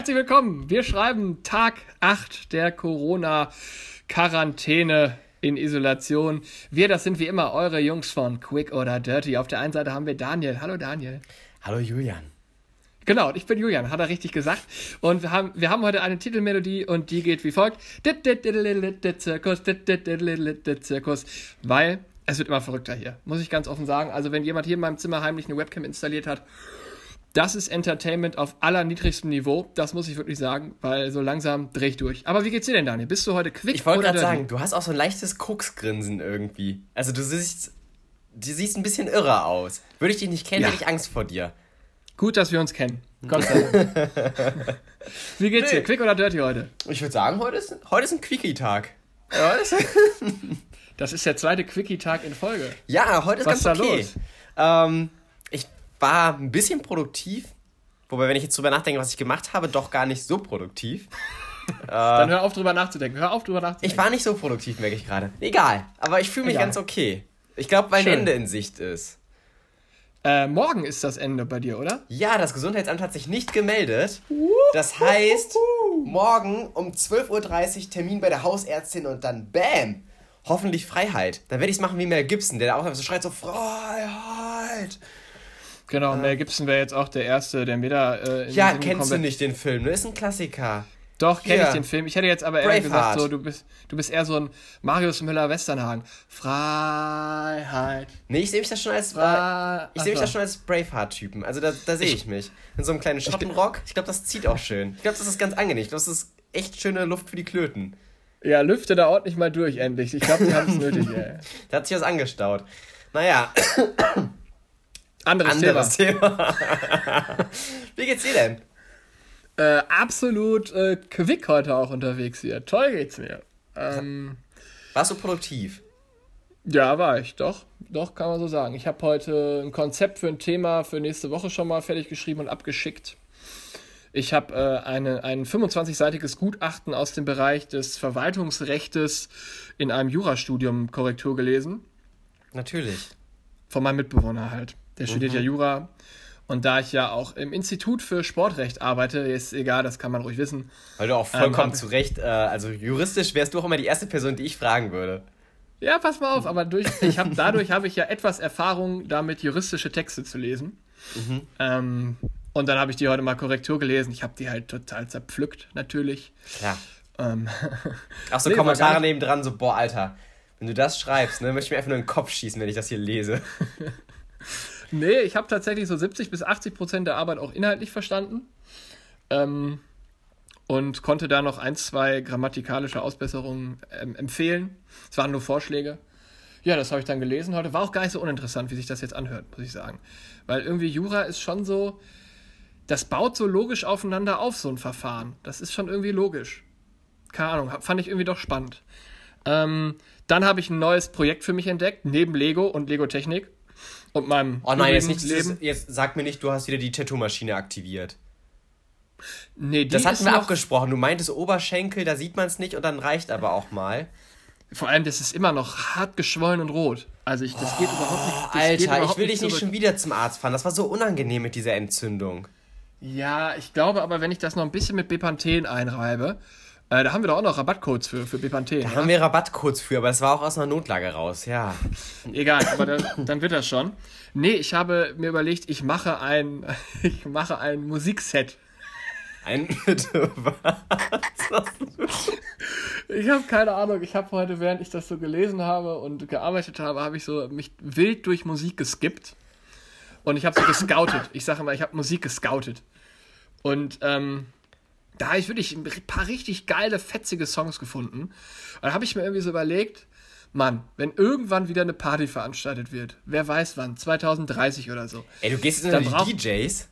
Herzlich willkommen. Wir schreiben Tag 8 der Corona-Quarantäne in Isolation. Wir, das sind wie immer eure Jungs von Quick oder Dirty. Auf der einen Seite haben wir Daniel. Hallo Daniel. Hallo Julian. Genau, ich bin Julian, hat er richtig gesagt. Und wir haben, wir haben heute eine Titelmelodie und die geht wie folgt. Zirkus, Zirkus. Weil es wird immer verrückter hier, muss ich ganz offen sagen. Also wenn jemand hier in meinem Zimmer heimlich eine Webcam installiert hat, das ist Entertainment auf allerniedrigstem Niveau. Das muss ich wirklich sagen, weil so langsam drehe ich durch. Aber wie geht's dir denn, Daniel? Bist du heute quick Ich wollte gerade sagen, du hast auch so ein leichtes Koksgrinsen irgendwie. Also du siehst, du siehst ein bisschen irre aus. Würde ich dich nicht kennen, ja. hätte ich Angst vor dir. Gut, dass wir uns kennen. Gott sei Dank. wie geht's nee. dir? Quick oder dirty heute? Ich würde sagen, heute ist, heute ist ein Quickie-Tag. das ist der zweite Quickie-Tag in Folge. Ja, heute ist Was ganz okay. Los? Ähm, war ein bisschen produktiv. Wobei, wenn ich jetzt drüber nachdenke, was ich gemacht habe, doch gar nicht so produktiv. Dann hör auf, drüber nachzudenken. Hör auf, drüber nachzudenken. Ich war nicht so produktiv, merke ich gerade. Egal. Aber ich fühle mich Egal. ganz okay. Ich glaube, weil ein Ende in Sicht ist. Äh, morgen ist das Ende bei dir, oder? Ja, das Gesundheitsamt hat sich nicht gemeldet. Das heißt, morgen um 12.30 Uhr Termin bei der Hausärztin und dann BÄM! Hoffentlich Freiheit. Dann werde ich es machen wie Mel Gibson, der da auch so schreit: so Freiheit! Genau, Mel Gibson wäre jetzt auch der Erste, der mir da. Äh, ja, kennst du nicht den Film? Das ist ein Klassiker. Doch, kenne ich den Film. Ich hätte jetzt aber eher gesagt, so, du bist, du bist eher so ein Marius Müller-Westernhagen. Freiheit. Nee, ich sehe mich da schon als, äh, ich sehe mich da schon als Braveheart-Typen. Also da, da sehe ich, ich, mich. In so einem kleinen Schottenrock. Ich glaube, das zieht auch schön. Ich glaube, das ist ganz angenehm. Ich glaube, das ist echt schöne Luft für die Klöten. Ja, lüfte da ordentlich mal durch, endlich. Ich glaube, die haben es nötig, ey. Da hat sich was angestaut. Naja. Anderes, Anderes Thema. Thema. Wie geht's dir denn? Äh, absolut äh, quick heute auch unterwegs hier. Toll geht's mir. Ähm, Warst du produktiv? Ja, war ich, doch. Doch, kann man so sagen. Ich habe heute ein Konzept für ein Thema für nächste Woche schon mal fertig geschrieben und abgeschickt. Ich habe äh, eine, ein 25-seitiges Gutachten aus dem Bereich des Verwaltungsrechtes in einem Jurastudium Korrektur gelesen. Natürlich. Von meinem Mitbewohner halt. Der mhm. studiert ja Jura. Und da ich ja auch im Institut für Sportrecht arbeite, ist egal, das kann man ruhig wissen. Weil du auch vollkommen ähm, zu Recht, äh, also juristisch wärst du auch immer die erste Person, die ich fragen würde. Ja, pass mal auf, aber durch, ich hab, dadurch habe ich ja etwas Erfahrung damit, juristische Texte zu lesen. Mhm. Ähm, und dann habe ich die heute mal Korrektur gelesen. Ich habe die halt total zerpflückt, natürlich. Klar. Ähm, Auch so nee, Kommentare nebendran, so, boah, Alter, wenn du das schreibst, ne, möchte ich mir einfach nur in den Kopf schießen, wenn ich das hier lese. Nee, ich habe tatsächlich so 70 bis 80 Prozent der Arbeit auch inhaltlich verstanden. Ähm, und konnte da noch ein, zwei grammatikalische Ausbesserungen ähm, empfehlen. Es waren nur Vorschläge. Ja, das habe ich dann gelesen heute. War auch gar nicht so uninteressant, wie sich das jetzt anhört, muss ich sagen. Weil irgendwie Jura ist schon so, das baut so logisch aufeinander auf, so ein Verfahren. Das ist schon irgendwie logisch. Keine Ahnung, fand ich irgendwie doch spannend. Ähm, dann habe ich ein neues Projekt für mich entdeckt, neben Lego und Lego Technik und meinem Oh nein, jetzt, nicht, Leben. jetzt sag mir nicht, du hast wieder die Tattoo-Maschine aktiviert. Nee, die Das hatten wir abgesprochen. Du meintest Oberschenkel, da sieht man es nicht und dann reicht aber auch mal. Vor allem, das ist immer noch hart geschwollen und rot. Also ich, das oh, geht überhaupt nicht. Alter, ich will dich nicht schon wieder zum Arzt fahren. Das war so unangenehm mit dieser Entzündung. Ja, ich glaube aber, wenn ich das noch ein bisschen mit Bepanthen einreibe, äh, da haben wir doch auch noch Rabattcodes für, für Bepanthen. Da ja? haben wir Rabattcodes für, aber das war auch aus einer Notlage raus, ja. Egal, aber dann, dann wird das schon. Nee, ich habe mir überlegt, ich mache ein, ich mache ein Musikset. Ein bitte was? ich habe keine Ahnung. Ich habe heute, während ich das so gelesen habe und gearbeitet habe, habe ich so mich wild durch Musik geskippt. Und ich habe so gescoutet. Ich sage immer, ich habe Musik gescoutet. Und ähm, da habe ich wirklich ein paar richtig geile, fetzige Songs gefunden. Und da habe ich mir irgendwie so überlegt, Mann, wenn irgendwann wieder eine Party veranstaltet wird, wer weiß wann, 2030 oder so. Ey, du gehst jetzt in die DJs?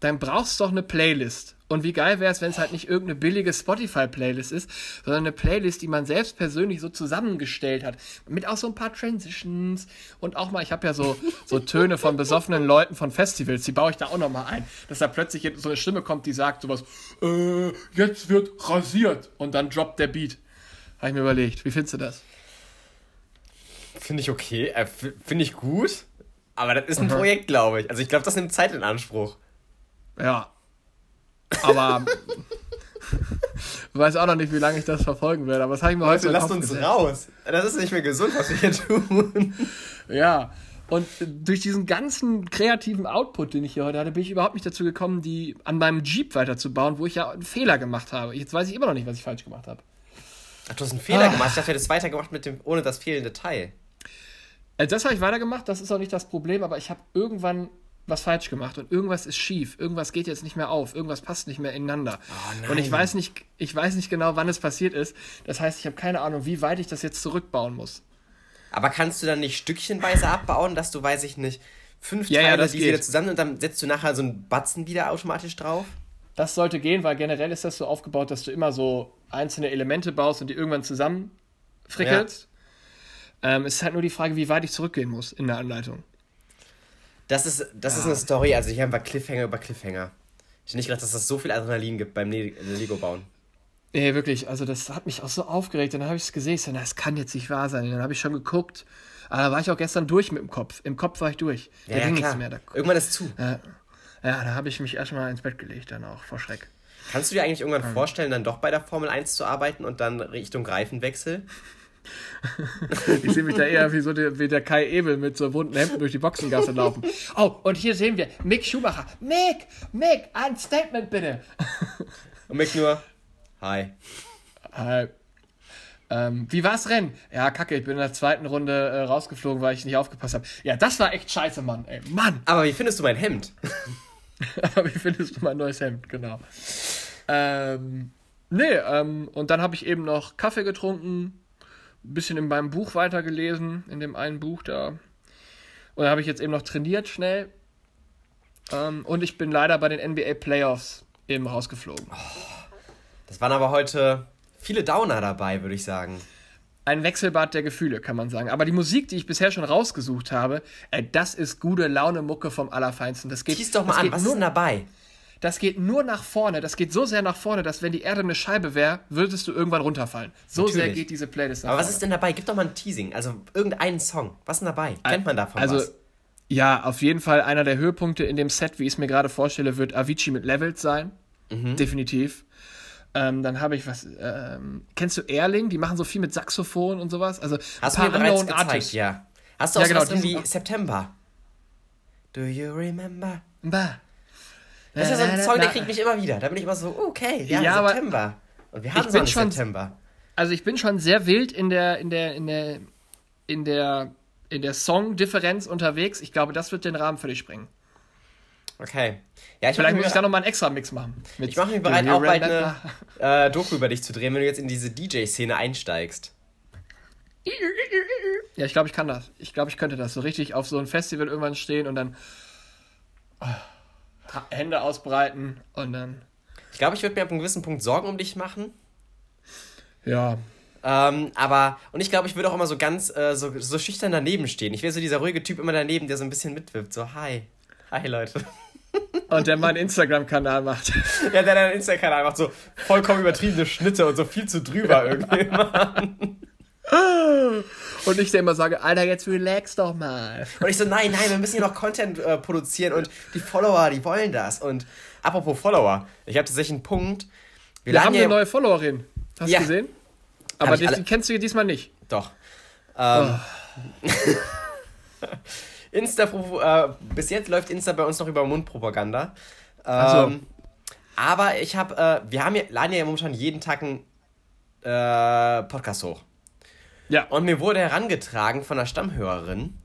Dann brauchst du doch eine Playlist. Und wie geil wäre es, wenn es halt nicht irgendeine billige Spotify-Playlist ist, sondern eine Playlist, die man selbst persönlich so zusammengestellt hat. Mit auch so ein paar Transitions und auch mal, ich habe ja so, so Töne von besoffenen Leuten von Festivals, die baue ich da auch nochmal ein. Dass da plötzlich so eine Stimme kommt, die sagt sowas, äh, jetzt wird rasiert. Und dann droppt der Beat. Habe ich mir überlegt. Wie findest du das? Finde ich okay. Äh, Finde ich gut. Aber das ist ein mhm. Projekt, glaube ich. Also ich glaube, das nimmt Zeit in Anspruch. Ja, aber weiß auch noch nicht, wie lange ich das verfolgen werde, aber das habe ich mir Leute, heute lasst uns gesetzt. raus. Das ist nicht mehr gesund, was wir hier tun. Ja. Und durch diesen ganzen kreativen Output, den ich hier heute hatte, bin ich überhaupt nicht dazu gekommen, die an meinem Jeep weiterzubauen, wo ich ja einen Fehler gemacht habe. Jetzt weiß ich immer noch nicht, was ich falsch gemacht habe. Ach, du hast einen Fehler Ah. gemacht. Ich dachte, du hättest weitergemacht mit dem, ohne das fehlende Teil. Also das habe ich weitergemacht, das ist auch nicht das Problem, aber ich habe irgendwann was falsch gemacht und irgendwas ist schief, irgendwas geht jetzt nicht mehr auf, irgendwas passt nicht mehr ineinander. nein. und ich weiß nicht, ich weiß nicht genau, wann es passiert ist. Das heißt, ich habe keine Ahnung, wie weit ich das jetzt zurückbauen muss. Aber kannst du dann nicht stückchenweise abbauen, dass du, weiß ich nicht, fünf Ja, ja, Teile, das die wieder zusammen und dann setzt du nachher so einen Batzen wieder automatisch drauf? Das sollte gehen, weil generell ist das so aufgebaut, dass du immer so einzelne Elemente baust und die irgendwann zusammen frickelst. Ähm, es ist halt nur die Frage, wie weit ich zurückgehen muss in der Anleitung. Das ist, das ist eine Story, also hier haben wir Cliffhanger über Cliffhanger. Ich hätte nicht gedacht, dass das so viel Adrenalin gibt beim Le Lego bauen. Nee, wirklich, also das hat mich auch so aufgeregt. Und dann habe ich es gesehen, ich so, na, das kann jetzt nicht wahr sein. Und dann habe ich schon geguckt. Aber da war ich auch gestern durch mit dem Kopf. Im Kopf war ich durch. Da ging nichts mehr. Da, Irgendwann ist zu. ja, ja, da habe ich mich erstmal ins Bett gelegt, dann auch vor Schreck. Kannst du dir eigentlich irgendwann Ähm. vorstellen, dann doch bei der Formel 1 zu arbeiten und dann Richtung Reifenwechsel? Ich sehe mich da eher wie so der, wie der Kai Ebel mit so bunten Hemden durch die Boxengasse laufen. Oh, und hier sehen wir Mick Schumacher. Mick, Mick, ein Statement bitte. Und Mick nur, hi. Äh, ähm, wie war's Rennen? Ja, kacke, ich bin in der zweiten Runde äh, rausgeflogen, weil ich nicht aufgepasst habe. Ja, das war echt scheiße, Mann. Ey, Mann. Aber wie findest du mein Hemd? Aber wie findest du mein neues Hemd? Genau. Ähm, nee, ähm, und dann habe ich eben noch Kaffee getrunken, ein bisschen in meinem Buch weitergelesen, in dem einen Buch da. Und dann habe ich jetzt eben noch trainiert schnell. Ähm, und ich bin leider bei den NBA Playoffs eben rausgeflogen. Das waren aber heute viele Downer dabei, würde ich sagen. Ein Wechselbad der Gefühle, kann man sagen. Aber die Musik, die ich bisher schon rausgesucht habe, äh, das ist gute Laune-Mucke vom Allerfeinsten. Das geht, Schieß doch mal an, was ist nur, denn dabei? Das geht nur nach vorne. Das geht so sehr nach vorne, dass wenn die Erde eine Scheibe wäre, würdest du irgendwann runterfallen. So sehr Natürlich. geht diese Playlist nach Aber was vorne. ist denn dabei? Gib doch mal ein Teasing. Also irgendeinen Song. Was ist denn dabei? Kennt man davon also, was? ja, auf jeden Fall einer der Höhepunkte in dem Set, wie ich es mir gerade vorstelle, wird Avicii mit Levels sein. Mhm. Definitiv. Ähm, dann habe ich was. Ähm, kennst du Erling? Die machen so viel mit Saxophon und sowas. Also Hast du ein mir paar bereits unknown gezeigt, Artists. ja. Hast du Ja, auch genau, sowas die sind irgendwie auch- September? Do you remember? Bah. Das ist ja so ein Song, der kriegt mich immer wieder. Da bin ich immer so, okay, ja, Ja, September. Und wir haben so einen schon- September. Also ich bin schon sehr wild in der, in der, in der, in der, in der Song-Differenz unterwegs. Ich glaube, das wird den Rahmen dich sprengen. Okay. Ja, ich Vielleicht mache muss ich da nochmal einen extra Mix machen. Ich mach mich bereit, auch bald eine äh, Doku über dich zu drehen, wenn du jetzt in diese DJ-Szene einsteigst. Ja, ich glaube, ich kann das. Ich glaube, ich könnte das so richtig auf so ein Festival irgendwann stehen und dann ah, Hände ausbreiten und dann. Ich glaube, ich würde mir ab einem gewissen Punkt Sorgen um dich machen. Ja. Ähm, aber, und ich glaube, ich würde auch immer so ganz, äh, so, so schüchtern daneben stehen. Ich wäre so dieser ruhige Typ immer daneben, der so ein bisschen mitwirbt. So, hi. Hi, Leute. Und der meinen Instagram-Kanal macht. Ja, der deinen Insta-Kanal macht so vollkommen übertriebene Schnitte und so viel zu drüber irgendwie. Und ich der immer sage, Alter, jetzt relax doch mal. Und ich so, nein, nein, wir müssen hier noch Content äh, produzieren und die Follower, die wollen das. Und apropos Follower, ich habe tatsächlich einen Punkt. Wir, Wir haben laden eine ja, neue Followerin. Hast Ja. du gesehen? Aber die, kennst du diesmal nicht. Doch. Ähm, Insta, äh, bis jetzt läuft Insta bei uns noch über Mundpropaganda. Ähm, so. Aber ich habe, äh, wir haben ja, laden ja momentan jeden Tag einen äh, Podcast hoch. Ja. Und mir wurde herangetragen von einer Stammhörerin,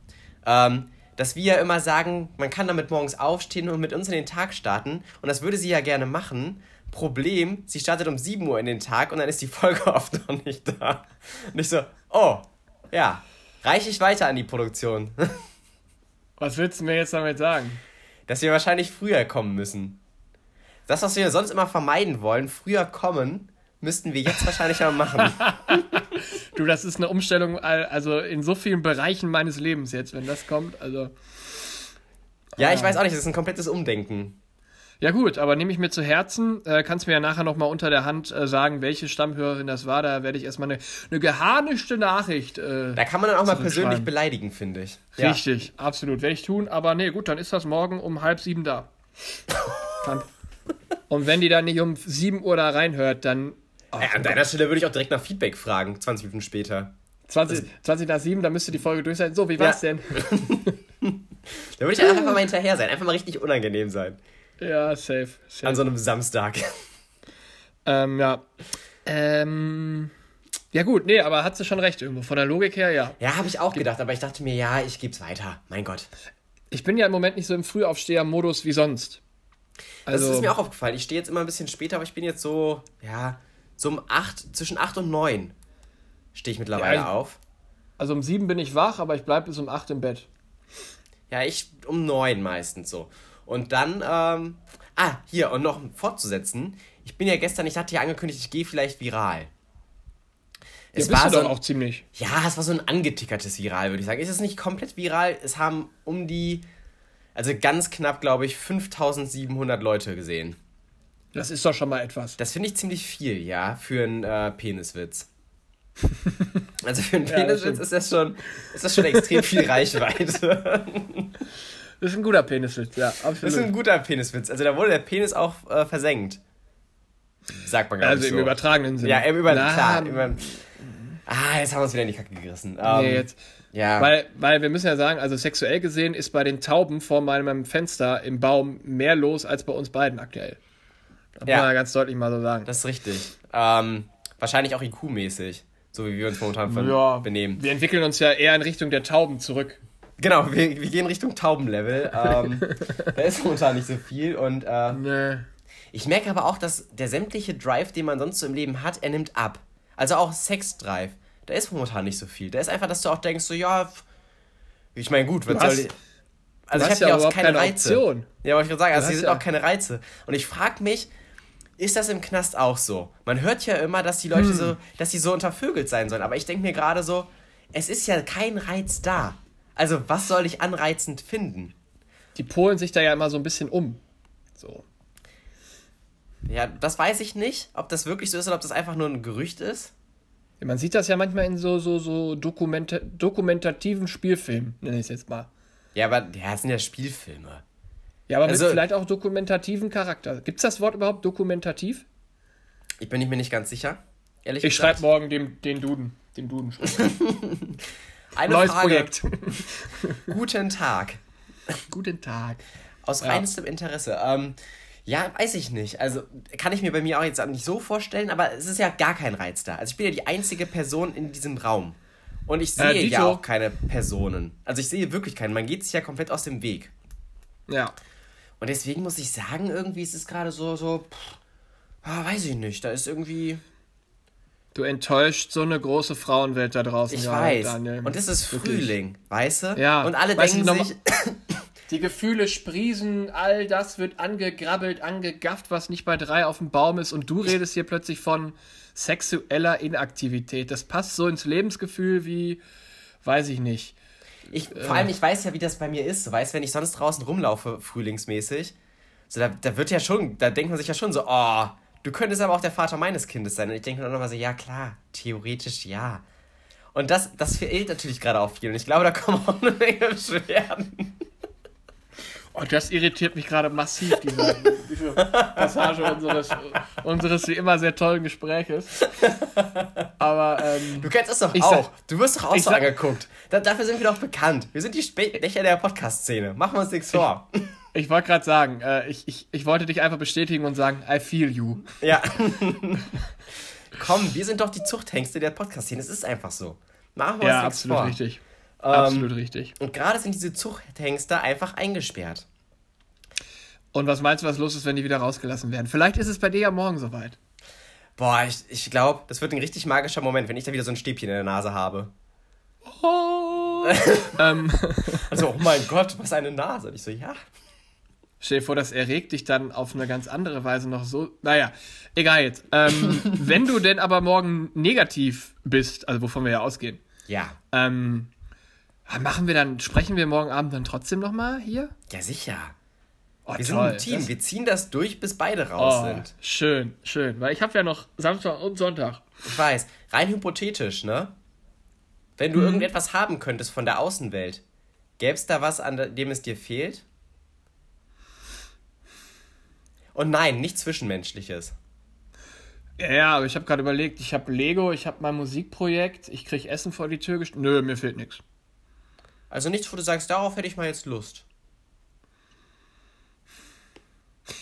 ähm, dass wir ja immer sagen, man kann damit morgens aufstehen und mit uns in den Tag starten. Und das würde sie ja gerne machen. Problem, sie startet um 7 Uhr in den Tag und dann ist die Folge oft noch nicht da. Und ich so, oh, ja, reiche ich weiter an die Produktion. Was willst du mir jetzt damit sagen? Dass wir wahrscheinlich früher kommen müssen. Das, was wir sonst immer vermeiden wollen, früher kommen, müssten wir jetzt wahrscheinlich mal machen. Du, das ist eine Umstellung, al- also in so vielen Bereichen meines Lebens jetzt, wenn das kommt. Also. Ja, ich weiß auch nicht, das ist ein komplettes Umdenken. Ja gut, aber nehme ich mir zu Herzen. Äh, kannst mir ja nachher nochmal unter der Hand äh, sagen, welche Stammhörerin das war. Da werde ich erstmal eine, eine geharnischte Nachricht. Äh, Da kann man dann auch mal persönlich beleidigen, finde ich. Richtig, absolut. Werde ich tun. Aber nee, gut, dann ist das morgen um halb sieben da. Und wenn die dann nicht um 7 Uhr da reinhört, dann Ey, an deiner Stelle würde ich auch direkt nach Feedback fragen, 20 Minuten später. 20, 20 nach 7, da müsste die Folge durch sein. So, wie war's Ja. denn? Da würde ich einfach mal hinterher sein, einfach mal richtig unangenehm sein. Ja, safe. safe. An so einem Samstag. Ähm, ja. Ähm, ja, gut, nee, aber hat sie schon recht irgendwo. Von der Logik her, ja. Ja, habe ich auch gedacht, aber ich dachte mir, ja, ich geb's weiter. Mein Gott. Ich bin ja im Moment nicht so im Frühaufsteher-Modus wie sonst. Das Also, ist mir auch aufgefallen. Ich stehe jetzt immer ein bisschen später, aber ich bin jetzt so, ja, so um 8, zwischen 8 und 9 stehe ich mittlerweile Ja, ich- auf. also um sieben bin ich wach, aber ich bleibe bis um acht im Bett. Ja, ich um 9 meistens so. Und dann, ähm, ah, hier, und noch fortzusetzen. Ich bin ja gestern, ich hatte ja angekündigt, ich gehe vielleicht viral. Ja, Es bist war so ein, auch ziemlich. Ja, es war so ein angetickertes Viral, würde ich sagen. Es ist nicht komplett viral. Es haben um die, also ganz knapp, glaube ich, 5700 Leute gesehen. Das ist doch schon mal etwas. Das finde ich ziemlich viel, ja, für einen äh, Peniswitz. Also für einen Ja, das Peniswitz stimmt. ist das schon, ist das schon extrem viel Reichweite. Das ist ein guter Peniswitz, ja, absolut. Das ist ein guter Peniswitz. Also da wurde der Penis auch äh, versenkt. Sagt man gar also nicht im so. übertragenen Sinne. Ja, im über Na, klar. Im, ah, jetzt haben wir uns wieder in die Kacke gerissen. Ähm, Nee, jetzt. Ja. Weil, weil wir müssen ja sagen, also sexuell gesehen ist bei den Tauben vor meinem Fenster im Baum mehr los als bei uns beiden aktuell. Das Ja. muss man ganz deutlich mal so sagen. Das ist richtig. Ähm, wahrscheinlich auch IQ-mäßig. So wie wir uns momentan von ja, benehmen. wir entwickeln uns ja eher in Richtung der Tauben zurück. Genau, wir, wir gehen Richtung Taubenlevel. Ähm, da ist momentan nicht so viel. Und äh, Nee. ich merke aber auch, dass der sämtliche Drive, den man sonst so im Leben hat, er nimmt ab. Also auch Sex-Drive. Da ist momentan nicht so viel. Da ist einfach, dass du auch denkst, so, ja, ich meine, gut, was soll ich. Also du ich habe ja auch keine keine Reize. Option. Ja, wollte ich gerade sagen, also hier sind auch keine Reize. Und ich frage mich, ist das im Knast auch so? Man hört ja immer, dass die Leute Hm. so, dass sie so untervögelt sein sollen. Aber ich denke mir gerade so, es ist ja kein Reiz da. Also was soll ich anreizend finden? Die polen sich da ja immer so ein bisschen um. So. Ja, das weiß ich nicht, ob das wirklich so ist oder ob das einfach nur ein Gerücht ist. Ja, Man sieht das ja manchmal in so, so, so Dokumenta dokumentativen Spielfilmen, nenne ich es jetzt mal. Ja, aber ja, das sind ja Spielfilme. Ja, aber Also- mit vielleicht auch dokumentativen Charakter. Gibt es das Wort überhaupt dokumentativ? Ich bin mir nicht ganz sicher. Ehrlich Ich schreibe morgen dem, den Duden. Den Duden. Eine Neues Frage. Projekt. Guten Tag. Guten Tag. Aus Ja. reinstem Interesse. Ähm, ja, weiß ich nicht. Also kann ich mir bei mir auch jetzt nicht so vorstellen, aber es ist ja gar kein Reiz da. Also ich bin ja die einzige Person in diesem Raum. Und ich sehe ja Dito. auch keine Personen. Also ich sehe wirklich keinen. Man geht sich ja komplett aus dem Weg. Ja. Und deswegen muss ich sagen, irgendwie ist es gerade so, so, pff, ah, weiß ich nicht. Da ist irgendwie, Du enttäuscht so eine große Frauenwelt da draußen. ich ja, weiß. Daniel. Und es ist Wirklich. Frühling, weißt du? Ja. Und alle Weißt denken sich, Die Gefühle sprießen, all das wird angegrabbelt, angegafft, was nicht bei drei auf dem Baum ist. Und du redest hier plötzlich von sexueller Inaktivität. Das passt so ins Lebensgefühl wie, weiß ich nicht. Ich, vor allem, ich weiß ja, wie das bei mir ist. Du weißt, wenn ich sonst draußen rumlaufe, frühlingsmäßig, so, da, da wird ja schon, da denkt man sich ja schon so, oh, du könntest aber auch der Vater meines Kindes sein. Und ich denke mir dann nochmal so, ja klar, theoretisch ja. Und das, das fehlt natürlich gerade auch viel. Und ich glaube, da kommen auch eine Menge Beschwerden. Oh, das irritiert mich gerade massiv, diese, diese Passage unseres, unseres wie immer sehr tollen Gespräches. Aber ähm, Du kennst es doch auch. sag- du wirst doch auch so angeguckt. Da, dafür sind wir doch bekannt. Wir sind die Spätdächer der Podcast-Szene. Machen wir uns nichts vor. ich wollte gerade sagen, äh, ich, ich, ich wollte dich einfach bestätigen und sagen, I feel you. Ja. Komm, wir sind doch die Zuchthengste der Podcast-Szene. Es ist einfach so. Machen wir Ja, uns nichts absolut vor. richtig. Ähm, absolut richtig. Und gerade sind diese Zuchthengste einfach eingesperrt. Und was meinst du, was los ist, wenn die wieder rausgelassen werden? Vielleicht ist es bei dir ja morgen soweit. Boah, ich, ich glaube, das wird ein richtig magischer Moment, wenn ich da wieder so ein Stäbchen in der Nase habe. Oh. ähm, Also, oh mein Gott, was eine Nase. Und ich so, ja. stell dir vor, das erregt dich dann auf eine ganz andere Weise noch so. Naja, egal jetzt. Ähm, wenn du denn aber morgen negativ bist, also wovon wir ja ausgehen, Ja. ähm, machen wir dann, sprechen wir morgen Abend dann trotzdem nochmal hier? Ja, sicher. Oh, Wir sind ein Team. Wir ziehen das durch, bis beide raus oh, sind. schön, schön. Weil ich habe ja noch Samstag und Sonntag. Ich weiß. Rein hypothetisch, ne? Wenn du irgendetwas haben könntest von der Außenwelt, gäbe es da was, an dem es dir fehlt? Und nein, nicht Zwischenmenschliches. Ja, ja, aber ich habe gerade überlegt, ich habe Lego, ich habe mein Musikprojekt, ich kriege Essen vor die Tür gestellt. Nö, mir fehlt nichts. Also nichts, wo du sagst, darauf hätte ich mal jetzt Lust.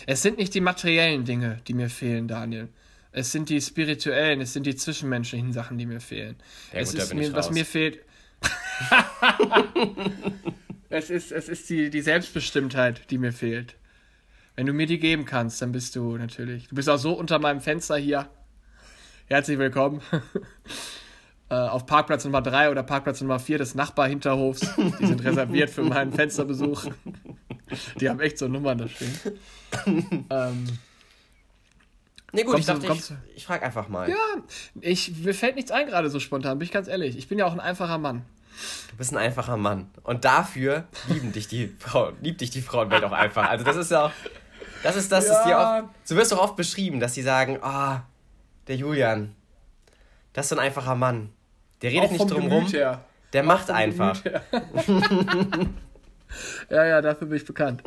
Es sind nicht die materiellen Dinge, die mir fehlen, Daniel. Es sind die spirituellen, es sind die zwischenmenschlichen Sachen, die mir fehlen. Ja, es gut, ist mir, was mir fehlt. es ist, es ist die, die Selbstbestimmtheit, die mir fehlt. Wenn du mir die geben kannst, dann bist du natürlich. Du bist auch so unter meinem Fenster hier. Herzlich willkommen. Äh, auf Parkplatz Nummer 3 oder Parkplatz Nummer 4 des Nachbarhinterhofs. Die sind reserviert für meinen Fensterbesuch. Die haben echt so Nummern da stehen. ähm, Nee, gut, ich du- dachte, kommst ich, ich frage einfach mal. ja, ich, mir fällt nichts ein gerade so spontan, bin ich ganz ehrlich. Ich bin ja auch ein einfacher Mann. Du bist ein einfacher Mann. Und dafür lieben dich die Frau, liebt dich die Frauenwelt auch einfach. Also das ist ja auch, das ist das, was dir Ja. oft, so wirst du auch oft beschrieben, dass sie sagen, ah, der Julian, das ist so ein einfacher Mann. Der redet nicht drum Gemüt rum, her. der macht einfach. Ja, ja, dafür bin ich bekannt.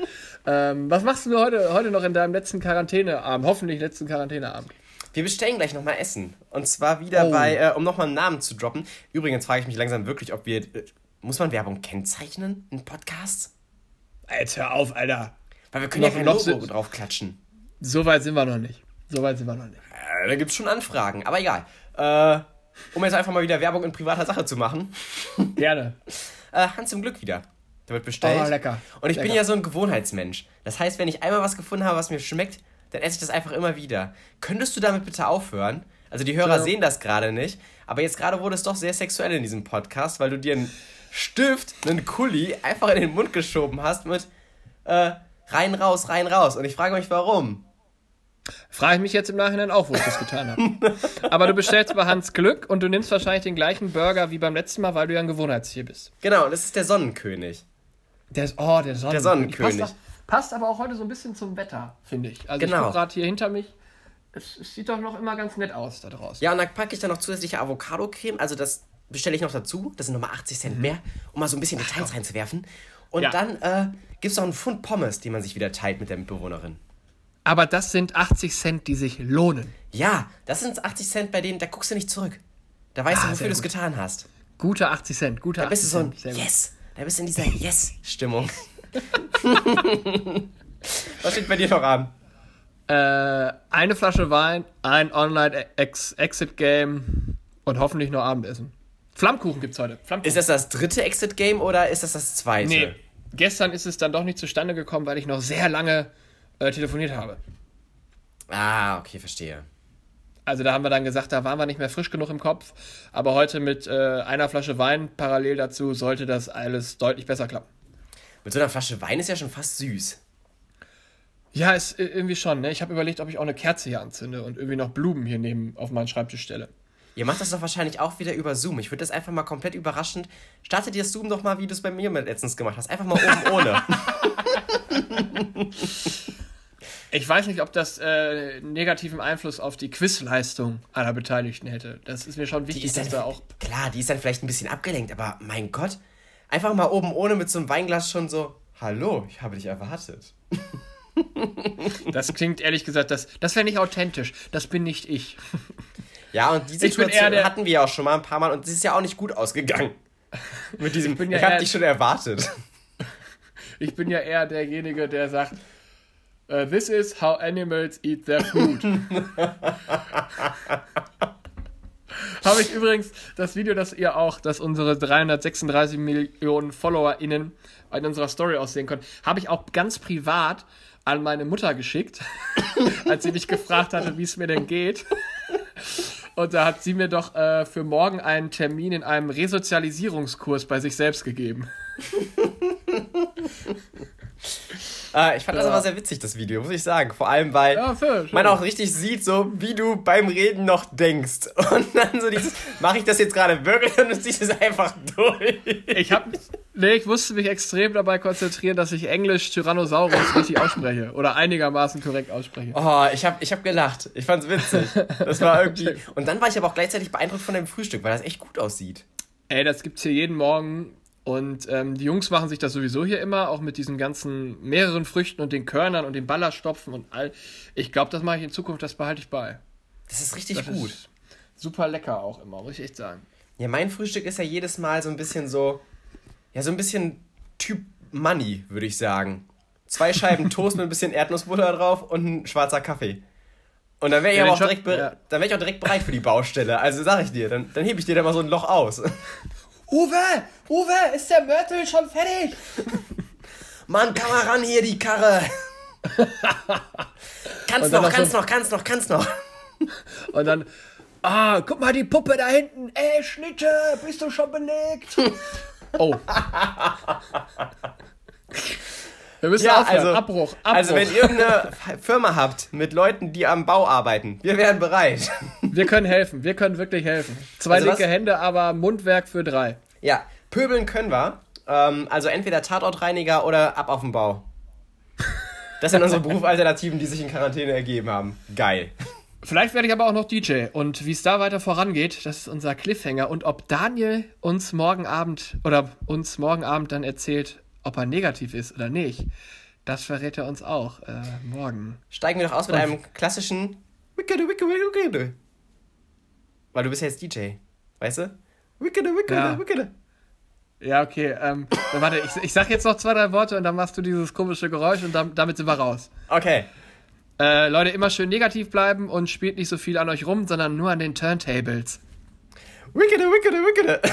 Ähm, was machst du heute, heute noch in deinem letzten Quarantäneabend? Hoffentlich letzten Quarantäneabend. Wir bestellen gleich nochmal Essen. Und zwar wieder Oh. bei, äh, um nochmal einen Namen zu droppen. Übrigens frage ich mich langsam wirklich, ob wir, äh, muss man Werbung kennzeichnen in Podcasts? Hör auf, Alter. Weil wir können ja Noch- kein noch Logo sind- drauf klatschen. So weit sind wir noch nicht. So weit sind wir noch nicht. Äh, da gibt es schon Anfragen, aber egal. Äh, um jetzt einfach mal wieder Werbung in privater Sache zu machen. Gerne. Äh, Hans im Glück wieder. Da wird bestellt. Oh, lecker. Und ich bin Lecker. ja so ein Gewohnheitsmensch. Das heißt, wenn ich einmal was gefunden habe, was mir schmeckt, dann esse ich das einfach immer wieder. Könntest du damit bitte aufhören? Also die Hörer Ja. sehen das gerade nicht, aber jetzt gerade wurde es doch sehr sexuell in diesem Podcast, weil du dir einen Stift, einen Kuli einfach in den Mund geschoben hast mit äh, rein, raus, rein, raus. Und ich frage mich, warum. Frage ich mich jetzt im Nachhinein auch, wo ich das getan habe. Aber du bestellst bei Hans Glück und du nimmst wahrscheinlich den gleichen Burger wie beim letzten Mal, weil du ja ein Gewohnheitstier bist. Genau, das ist der Sonnenkönig. Der ist, oh, der Sonnenkönig. Sonnenkönig. Passt, passt aber auch heute so ein bisschen zum Wetter, finde ich. Also ich Genau. gucke gerade hier hinter mich. Es, es sieht doch noch immer ganz nett aus da draußen. Ja, und dann packe ich dann noch zusätzliche Avocado-Creme. Also das bestelle ich noch dazu. Das sind nochmal 80 Cent mehr, um mal so ein bisschen Details reinzuwerfen. Und Ja. dann äh, gibt es noch einen Pfund Pommes, die man sich wieder teilt mit der Mitbewohnerin. Aber das sind 80 Cent, die sich lohnen. Ja, das sind 80 Cent, bei denen, da guckst du nicht zurück. Da weißt Ah, du, wofür du es getan hast. Gute 80 Cent, gute Da 80 bist du so ein Cent. Yes. Da bist du in dieser Yes-Stimmung. Was steht bei dir noch an? Äh, eine Flasche Wein, ein Online-Exit-Game und hoffentlich noch Abendessen. Flammkuchen gibt's heute. Flammkuchen. Ist das das dritte Exit-Game oder ist das das zweite? Nee, gestern ist es dann doch nicht zustande gekommen, weil ich noch sehr lange äh, telefoniert habe. Ah, okay, verstehe. Also da haben wir dann gesagt, da waren wir nicht mehr frisch genug im Kopf. Aber heute mit äh, einer Flasche Wein parallel dazu sollte das alles deutlich besser klappen. Mit so einer Flasche Wein ist ja schon fast süß. Ja, ist äh, irgendwie schon. Ne? Ich habe überlegt, ob ich auch eine Kerze hier anzünde und irgendwie noch Blumen hier neben auf meinen Schreibtisch stelle. Ihr macht das doch wahrscheinlich auch wieder über Zoom. Ich würde das einfach mal komplett überraschend. Startet ihr Zoom doch mal, wie du es bei mir mit letztens gemacht hast. Einfach mal oben ohne. Ich weiß nicht, ob das äh, negativen Einfluss auf die Quizleistung aller Beteiligten hätte. Das ist mir schon wichtig, ist dass da auch. klar, die ist dann vielleicht ein bisschen abgelenkt, aber mein Gott. Einfach mal oben ohne mit so einem Weinglas schon so. Hallo, ich habe dich erwartet. Das klingt ehrlich gesagt, das, das wäre nicht authentisch. Das bin nicht ich. Ja, und die bin Situation der- hatten wir ja auch schon mal ein paar Mal und es ist ja auch nicht gut ausgegangen. Mit diesem, ich, bin ja habe eher- dich schon erwartet. Ich bin ja eher derjenige, der sagt, äh, this is how animals eat their food. Habe ich übrigens das Video, das ihr auch, dass unsere 336 Millionen FollowerInnen in unserer Story aussehen können, habe ich auch ganz privat an meine Mutter geschickt, als sie mich gefragt hatte, wie es mir denn geht. Und da hat sie mir doch äh, für morgen einen Termin in einem Resozialisierungskurs bei sich selbst gegeben. Äh, ich fand das Ja. aber sehr witzig, das Video, muss ich sagen. Vor allem, weil Ja, fair, man auch richtig sieht, so wie du beim Reden noch denkst. Und dann so dieses, mache ich das jetzt gerade wirklich und du ziehst es einfach durch. Ich hab, nee, ich musste mich extrem dabei konzentrieren, dass ich Englisch Tyrannosaurus richtig ausspreche oder einigermaßen korrekt ausspreche. Oh, ich habe ich hab gelacht. Ich fand's witzig. Das war irgendwie. Und dann war ich aber auch gleichzeitig beeindruckt von dem Frühstück, weil das echt gut aussieht. Ey, das gibt's hier jeden Morgen und ähm, die Jungs machen sich das sowieso hier immer, auch mit diesen ganzen mehreren Früchten und den Körnern und den Ballerstopfen und all. Ich glaube, das mache ich in Zukunft, das behalte ich bei. Das ist richtig Das gut. ist super lecker auch immer, muss ich echt sagen. Ja, mein Frühstück ist ja jedes Mal so ein bisschen so, ja, so ein bisschen Typ Money, würde ich sagen. Zwei Scheiben Toast mit ein bisschen Erdnussbutter drauf und ein schwarzer Kaffee. Und dann wäre ich Ja, aber auch direkt, ja. dann wär ich auch direkt bereit für die Baustelle. Also sag ich dir, dann, dann hebe ich dir da mal so ein Loch aus. Uwe! Uwe, ist der Mörtel schon fertig? Mann, komm mal ran hier, die Karre. kannst noch kannst so- noch, kannst noch, kannst noch. Und dann, ah, guck mal die Puppe da hinten. Ey, Schnitte, bist du schon belegt? oh. Wir müssen Ja, aufhören. also, Abbruch, Abbruch. also wenn ihr irgendeine Firma habt mit Leuten, die am Bau arbeiten, wir wären bereit. wir können helfen, wir können wirklich helfen. Zwei Also was- linke Hände, aber Mundwerk für drei. Ja, pöbeln können wir. Ähm, also entweder Tatortreiniger oder ab auf den Bau. Das sind unsere Berufsalternativen, die sich in Quarantäne ergeben haben. Geil. Vielleicht werde ich aber auch noch DJ. Und wie es da weiter vorangeht, das ist unser Cliffhanger. Und ob Daniel uns morgen Abend oder uns morgen Abend dann erzählt, ob er negativ ist oder nicht, das verrät er uns auch äh, morgen. Steigen wir doch aus mit einem klassischen Wickede, Wickede, Wickede. Weil du bist ja jetzt DJ, weißt du? Wickede, Wickede, Ja. Wickede. Ja, okay. Ähm, dann warte, ich, ich sag jetzt noch zwei, drei Worte und dann machst du dieses komische Geräusch und dann, damit sind wir raus. Okay. Äh, Leute, immer schön negativ bleiben und spielt nicht so viel an euch rum, sondern nur an den Turntables. Wickede, Wickede, Wickede.